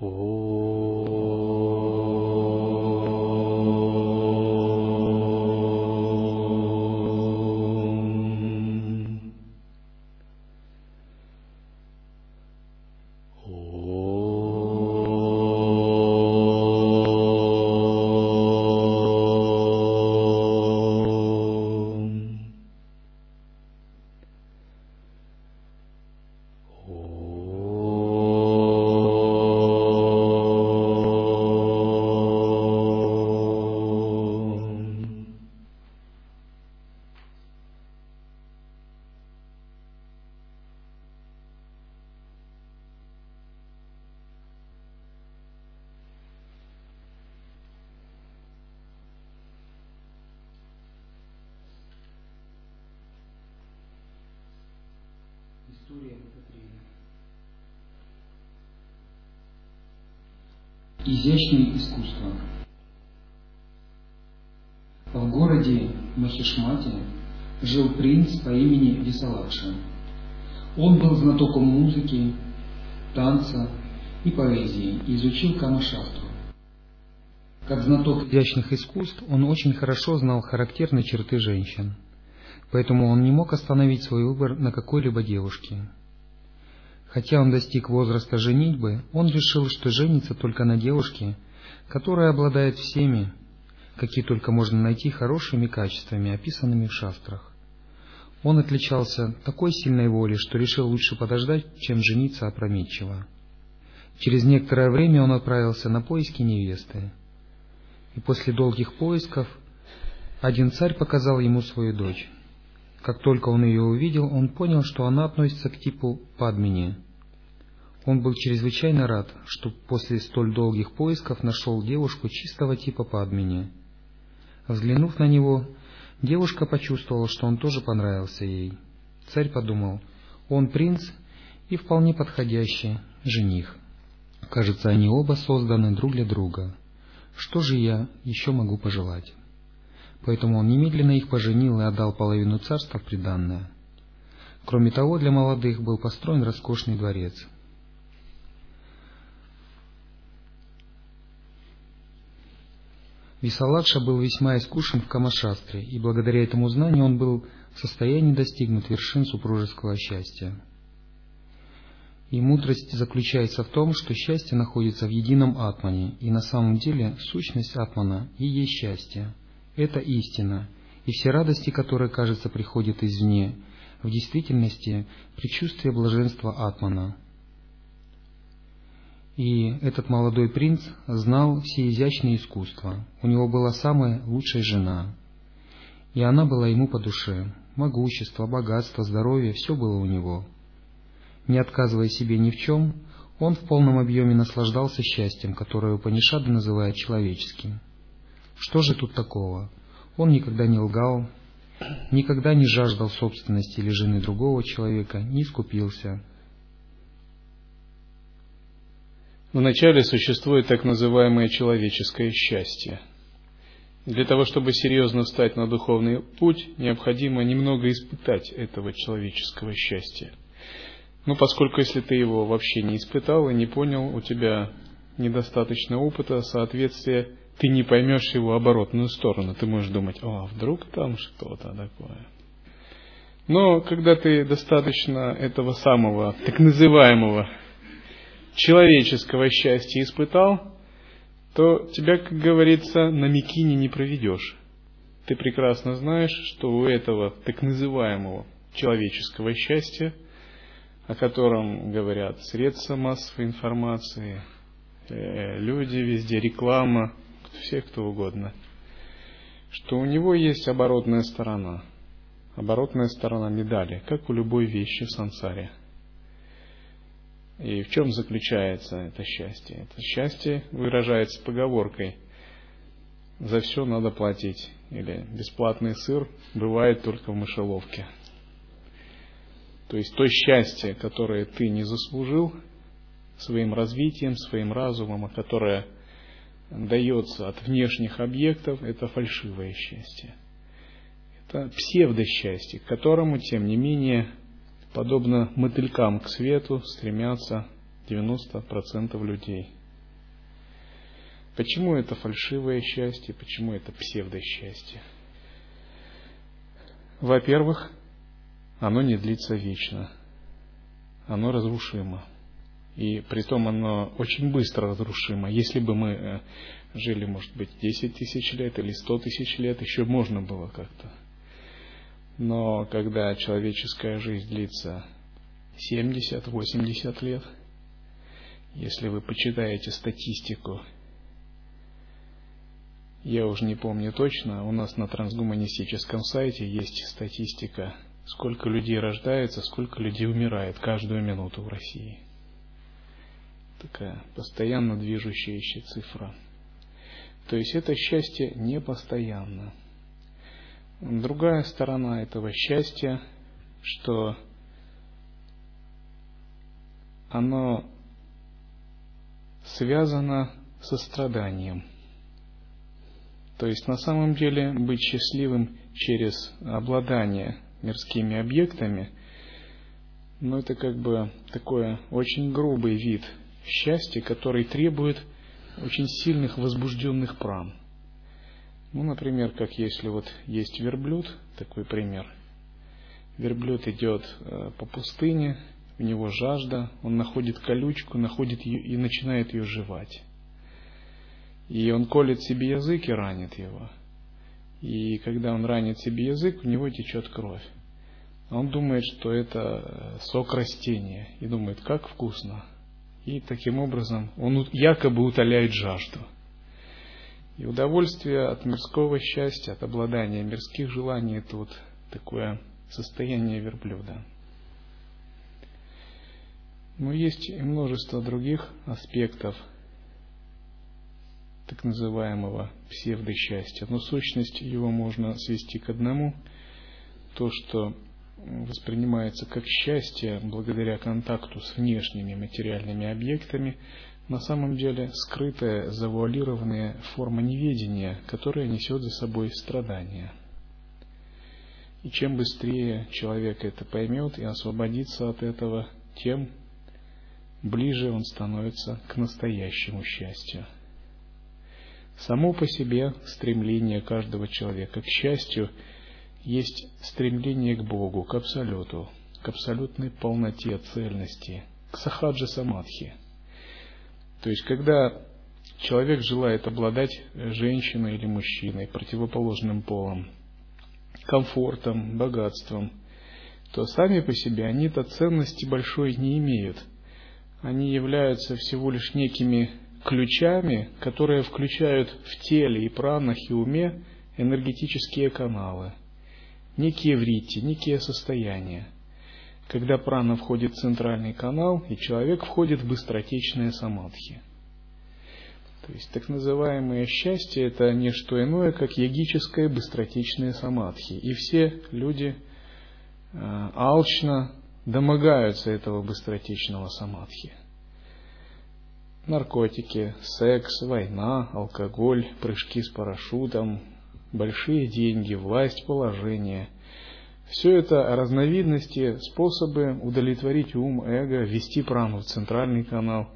哦。История Петрина. Изящные искусства. В городе Махишмате жил принц по имени Висалакша. Он был знатоком музыки, танца и поэзии и изучил Камашастру. Как знаток изящных искусств, он очень хорошо знал характерные черты женщин – поэтому он не мог остановить свой выбор на какой-либо девушке. Хотя он достиг возраста женитьбы, он решил, что женится только на девушке, которая обладает всеми, какие только можно найти хорошими качествами, описанными в шастрах. Он отличался такой сильной волей, что решил лучше подождать, чем жениться опрометчиво. Через некоторое время он отправился на поиски невесты. И после долгих поисков один царь показал ему свою дочь. Как только он ее увидел, он понял, что она относится к типу Падмини. Он был чрезвычайно рад, что после столь долгих поисков нашел девушку чистого типа Падмини. Взглянув на него, девушка почувствовала, что он тоже понравился ей. Царь подумал, он принц и вполне подходящий жених. Кажется, они оба созданы друг для друга. Что же я еще могу пожелать? Поэтому он немедленно их поженил и отдал половину царства в приданное. Кроме того, для молодых был построен роскошный дворец. Висаладша был весьма искушен в Камашастре, и благодаря этому знанию он был в состоянии достигнуть вершин супружеского счастья. И мудрость заключается в том, что счастье находится в едином атмане, и на самом деле сущность атмана и есть счастье – это истина, и все радости, которые, кажется, приходят извне, в действительности предчувствие блаженства Атмана. И этот молодой принц знал все изящные искусства. У него была самая лучшая жена, и она была ему по душе. Могущество, богатство, здоровье – все было у него. Не отказывая себе ни в чем, он в полном объеме наслаждался счастьем, которое Панишады называет человеческим – что же тут такого? Он никогда не лгал, никогда не жаждал собственности или жены другого человека, не скупился. Вначале существует так называемое человеческое счастье. Для того, чтобы серьезно встать на духовный путь, необходимо немного испытать этого человеческого счастья. Но поскольку если ты его вообще не испытал и не понял, у тебя недостаточно опыта, соответствия ты не поймешь его оборотную сторону. Ты можешь думать, о, вдруг там что-то такое. Но когда ты достаточно этого самого, так называемого человеческого счастья испытал, то тебя, как говорится, на Микине не проведешь. Ты прекрасно знаешь, что у этого так называемого человеческого счастья, о котором говорят средства массовой информации, э, люди везде, реклама, все кто угодно, что у него есть оборотная сторона, оборотная сторона медали, как у любой вещи в сансаре. И в чем заключается это счастье? Это счастье выражается поговоркой «за все надо платить» или «бесплатный сыр бывает только в мышеловке». То есть то счастье, которое ты не заслужил своим развитием, своим разумом, а которое – дается от внешних объектов, это фальшивое счастье. Это псевдосчастье, к которому, тем не менее, подобно мотылькам к свету, стремятся 90% людей. Почему это фальшивое счастье, почему это псевдосчастье? Во-первых, оно не длится вечно. Оно разрушимо. И при том оно очень быстро разрушимо. Если бы мы э, жили, может быть, 10 тысяч лет или 100 тысяч лет, еще можно было как-то. Но когда человеческая жизнь длится 70-80 лет, если вы почитаете статистику, я уже не помню точно, у нас на трансгуманистическом сайте есть статистика, сколько людей рождается, сколько людей умирает каждую минуту в России. Такая постоянно движущаяся цифра. То есть это счастье не постоянно. Другая сторона этого счастья, что оно связано со страданием. То есть на самом деле быть счастливым через обладание мирскими объектами, ну это как бы такой очень грубый вид счастья, который требует очень сильных возбужденных пран. Ну, например, как если вот есть верблюд, такой пример. Верблюд идет э, по пустыне, у него жажда, он находит колючку, находит ее и начинает ее жевать. И он колет себе язык и ранит его. И когда он ранит себе язык, у него течет кровь. Он думает, что это сок растения. И думает, как вкусно. И таким образом он якобы утоляет жажду. И удовольствие от мирского счастья, от обладания мирских желаний, это вот такое состояние верблюда. Но есть и множество других аспектов так называемого псевдосчастья. Но сущность его можно свести к одному. То, что воспринимается как счастье благодаря контакту с внешними материальными объектами, на самом деле скрытая, завуалированная форма неведения, которая несет за собой страдания. И чем быстрее человек это поймет и освободится от этого, тем ближе он становится к настоящему счастью. Само по себе стремление каждого человека к счастью есть стремление к Богу, к Абсолюту, к абсолютной полноте, цельности, к сахаджа самадхи. То есть, когда человек желает обладать женщиной или мужчиной, противоположным полом, комфортом, богатством, то сами по себе они-то ценности большой не имеют – они являются всего лишь некими ключами, которые включают в теле и пранах и уме энергетические каналы, некие врити, некие состояния. Когда прана входит в центральный канал, и человек входит в быстротечное самадхи. То есть так называемое счастье это не что иное, как йогическое быстротечное самадхи. И все люди э, алчно домогаются этого быстротечного самадхи. Наркотики, секс, война, алкоголь, прыжки с парашютом, большие деньги, власть, положение. Все это разновидности, способы удовлетворить ум, эго, ввести прану в центральный канал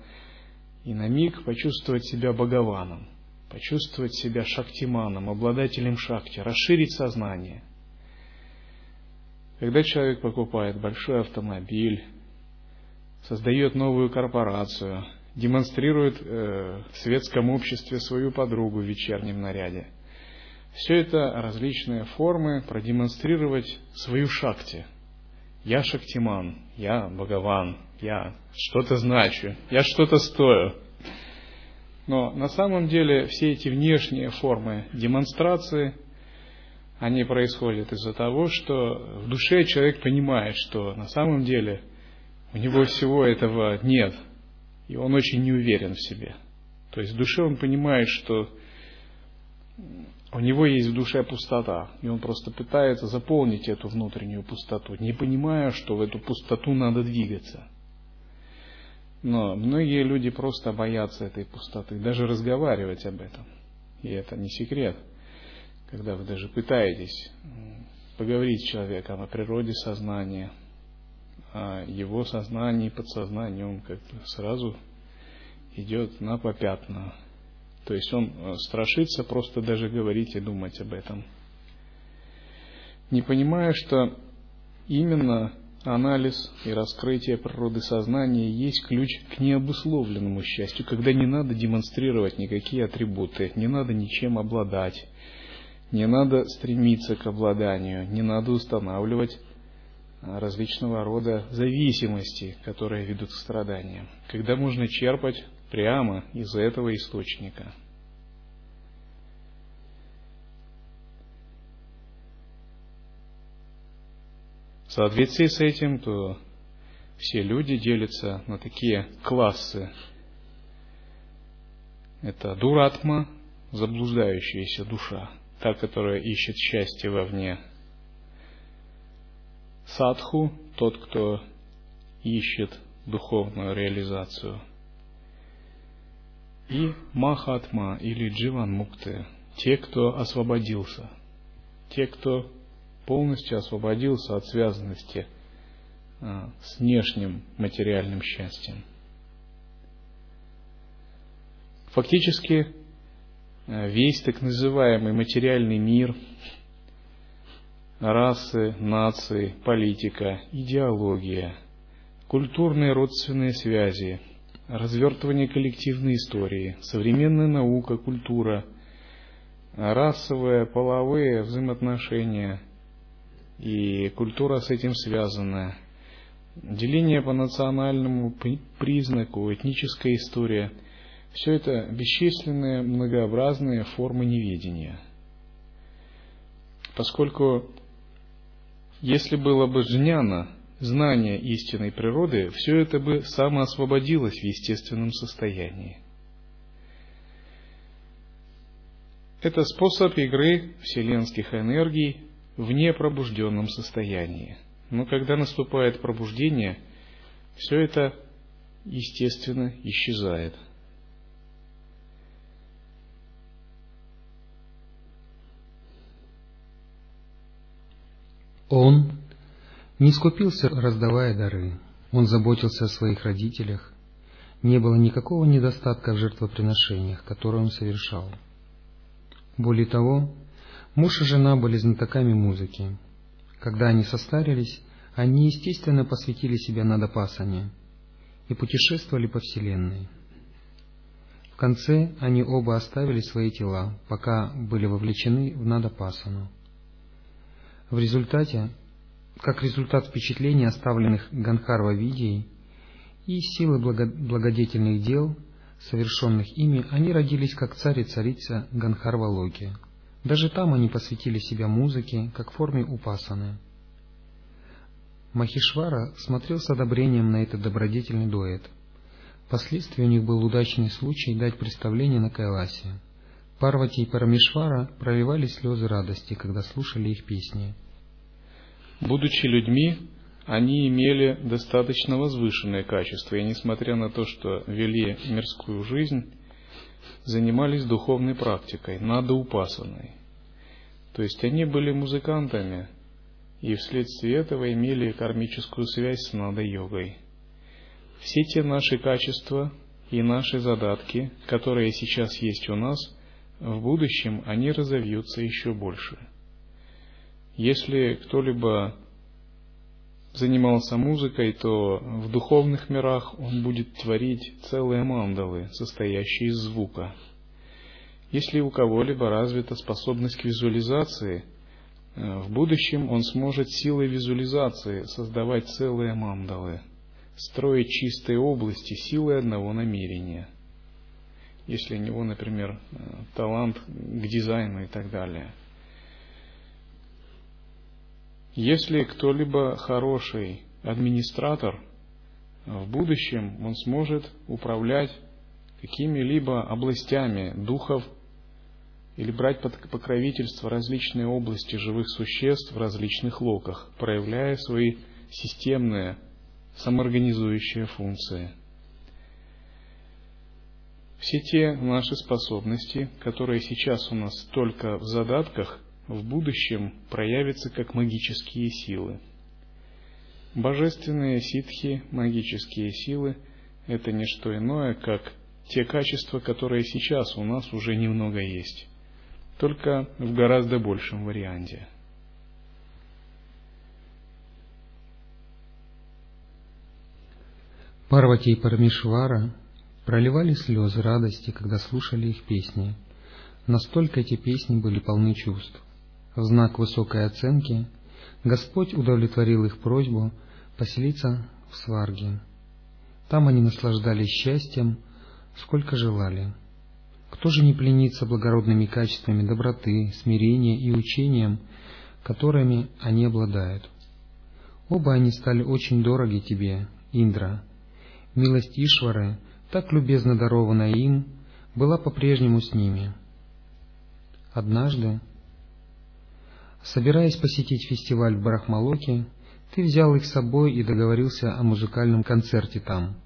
и на миг почувствовать себя Богованом, почувствовать себя шактиманом, обладателем шакти, расширить сознание – когда человек покупает большой автомобиль, создает новую корпорацию, демонстрирует э, в светском обществе свою подругу в вечернем наряде, все это различные формы продемонстрировать свою шакти. Я шактиман, я Бхагаван, я что-то значу, я что-то стою. Но на самом деле все эти внешние формы демонстрации – они происходят из-за того, что в душе человек понимает, что на самом деле у него всего этого нет, и он очень не уверен в себе. То есть в душе он понимает, что у него есть в душе пустота, и он просто пытается заполнить эту внутреннюю пустоту, не понимая, что в эту пустоту надо двигаться. Но многие люди просто боятся этой пустоты, даже разговаривать об этом. И это не секрет – когда вы даже пытаетесь поговорить с человеком о природе сознания, о его сознании, подсознании, он как-то сразу идет на попятную. То есть он э, страшится просто даже говорить и думать об этом. Не понимая, что именно анализ и раскрытие природы сознания есть ключ к необусловленному счастью, когда не надо демонстрировать никакие атрибуты, не надо ничем обладать, не надо стремиться к обладанию, не надо устанавливать а, различного рода зависимости, которые ведут к страданиям, когда можно черпать прямо из этого источника. В соответствии с этим, то все люди делятся на такие классы. Это дуратма, заблуждающаяся душа, та, которая ищет счастье вовне. Садху, тот, кто ищет духовную реализацию – и Махатма или Дживан Мукты, те, кто освободился, те, кто полностью освободился от связанности а, с внешним материальным счастьем. Фактически а, весь так называемый материальный мир, расы, нации, политика, идеология, культурные родственные связи – развертывание коллективной истории, современная наука, культура, расовые, половые взаимоотношения и культура с этим связанная, деление по национальному признаку, этническая история – все это бесчисленные многообразные формы неведения. Поскольку если было бы жняна, знания истинной природы, все это бы самоосвободилось в естественном состоянии. Это способ игры вселенских энергий в непробужденном состоянии. Но когда наступает пробуждение, все это, естественно, исчезает. Он не скупился, раздавая дары. Он заботился о своих родителях. Не было никакого недостатка в жертвоприношениях, которые он совершал. Более того, муж и жена были знатоками музыки. Когда они состарились, они, естественно, посвятили себя надопасане и путешествовали по Вселенной. В конце они оба оставили свои тела, пока были вовлечены в надопасану. В результате как результат впечатлений, оставленных Ганхарва Видией, и силы благодетельных дел, совершенных ими, они родились как царь и царица Ганхарва Локи. Даже там они посвятили себя музыке, как форме упасаны. Махишвара смотрел с одобрением на этот добродетельный дуэт. Впоследствии у них был удачный случай дать представление на Кайласе. Парвати и Парамишвара проливали слезы радости, когда слушали их песни – Будучи людьми, они имели достаточно возвышенные качества, и несмотря на то, что вели мирскую жизнь, занимались духовной практикой, надоупасанной. То есть они были музыкантами, и вследствие этого имели кармическую связь с нада-йогой. Все те наши качества и наши задатки, которые сейчас есть у нас, в будущем они разовьются еще больше – если кто-либо занимался музыкой, то в духовных мирах он будет творить целые мандалы, состоящие из звука. Если у кого-либо развита способность к визуализации, э, в будущем он сможет силой визуализации создавать целые мандалы, строить чистые области силой одного намерения. Если у него, например, э, талант к дизайну и так далее – если кто-либо хороший администратор, в будущем он сможет управлять какими-либо областями духов или брать под покровительство различные области живых существ в различных локах, проявляя свои системные самоорганизующие функции. Все те наши способности, которые сейчас у нас только в задатках – в будущем проявятся как магические силы. Божественные ситхи, магические силы, это не что иное, как те качества, которые сейчас у нас уже немного есть, только в гораздо большем варианте. Парвати и Парамишвара проливали слезы радости, когда слушали их песни. Настолько эти песни были полны чувств. В знак высокой оценки Господь удовлетворил их просьбу поселиться в Сварге. Там они наслаждались счастьем, сколько желали. Кто же не пленится благородными качествами доброты, смирения и учением, которыми они обладают? Оба они стали очень дороги тебе, Индра. Милость Ишвары, так любезно дарованная им, была по-прежнему с ними. Однажды, собираясь посетить фестиваль в Брахмалоке, ты взял их с собой и договорился о музыкальном концерте там.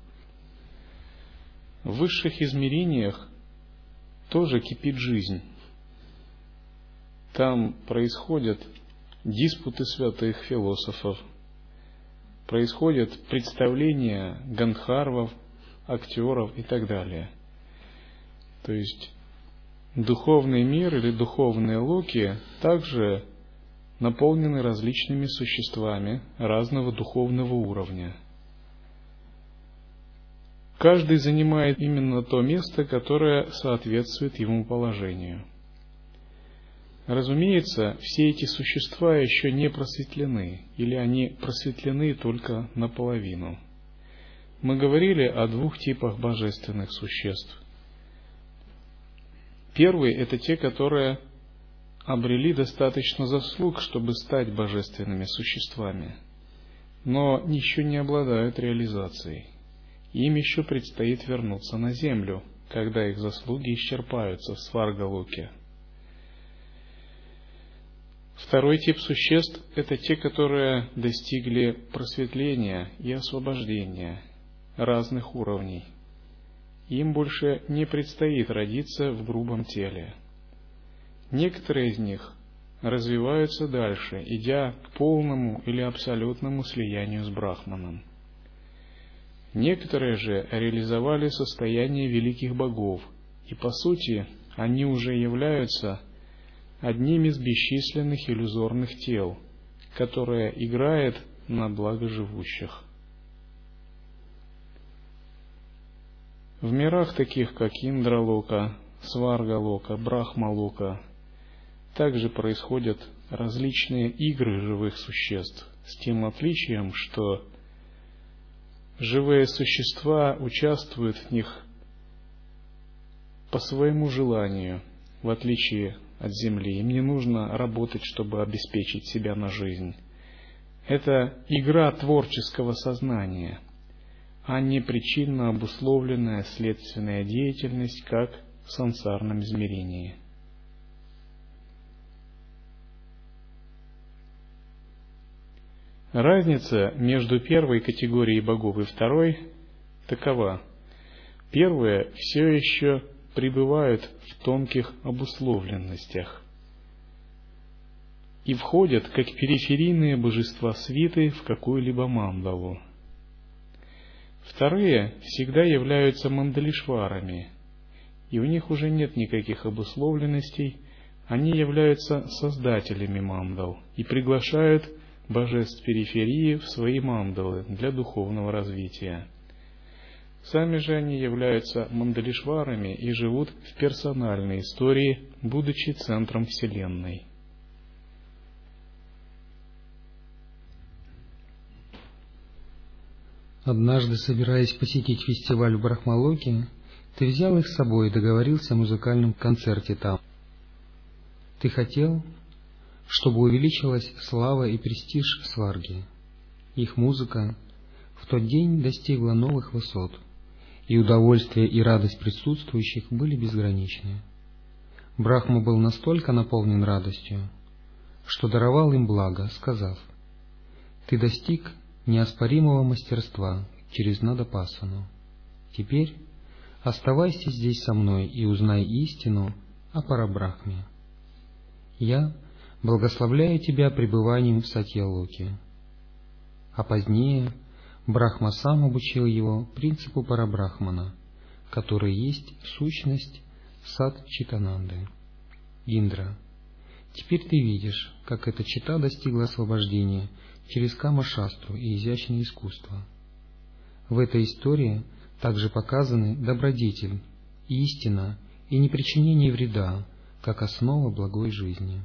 В высших измерениях тоже кипит жизнь. Там происходят диспуты святых философов, происходят представления гандхарвов, актеров и так далее. То есть духовный мир или духовные локи также наполнены различными существами разного духовного уровня. Каждый занимает именно то место, которое соответствует ему положению. Разумеется, все эти существа еще не просветлены, или они просветлены только наполовину. Мы говорили о двух типах божественных существ. Первый – это те, которые обрели достаточно заслуг, чтобы стать божественными существами, но еще не обладают реализацией. Им еще предстоит вернуться на землю, когда их заслуги исчерпаются в Сваргалоке. Второй тип существ – это те, которые достигли просветления и освобождения разных уровней. Им больше не предстоит родиться в грубом теле – Некоторые из них развиваются дальше, идя к полному или абсолютному слиянию с Брахманом. Некоторые же реализовали состояние великих богов, и по сути они уже являются одним из бесчисленных иллюзорных тел, которое играет на благо живущих. В мирах таких, как Индралока, Сваргалока, Брахмалока также происходят различные игры живых существ, с тем отличием, что живые существа участвуют в них по своему желанию, в отличие от Земли. Им не нужно работать, чтобы обеспечить себя на жизнь. Это игра творческого сознания, а не причинно обусловленная следственная деятельность, как в сансарном измерении. Разница между первой категорией богов и второй такова. Первые все еще пребывают в тонких обусловленностях и входят как периферийные божества свиты в какую-либо мандалу. Вторые всегда являются мандалишварами, и у них уже нет никаких обусловленностей, они являются создателями мандал и приглашают божеств периферии в свои мандалы для духовного развития. Сами же они являются мандалишварами и живут в персональной истории, будучи центром Вселенной. Однажды, собираясь посетить фестиваль в Брахмалоке, ты взял их с собой и договорился о музыкальном концерте там. Ты хотел, чтобы увеличилась слава и престиж сварги. Их музыка в тот день достигла новых высот, и удовольствие и радость присутствующих были безграничны. Брахма был настолько наполнен радостью, что даровал им благо, сказав, «Ты достиг неоспоримого мастерства через Надапасану. Теперь оставайся здесь со мной и узнай истину о Парабрахме. Я благословляя тебя пребыванием в Сатьялоке. А позднее Брахма сам обучил его принципу Парабрахмана, который есть сущность сад Читананды. Индра. Теперь ты видишь, как эта чита достигла освобождения через Кама-шастру и изящное искусство. В этой истории также показаны добродетель, истина и непричинение вреда, как основа благой жизни.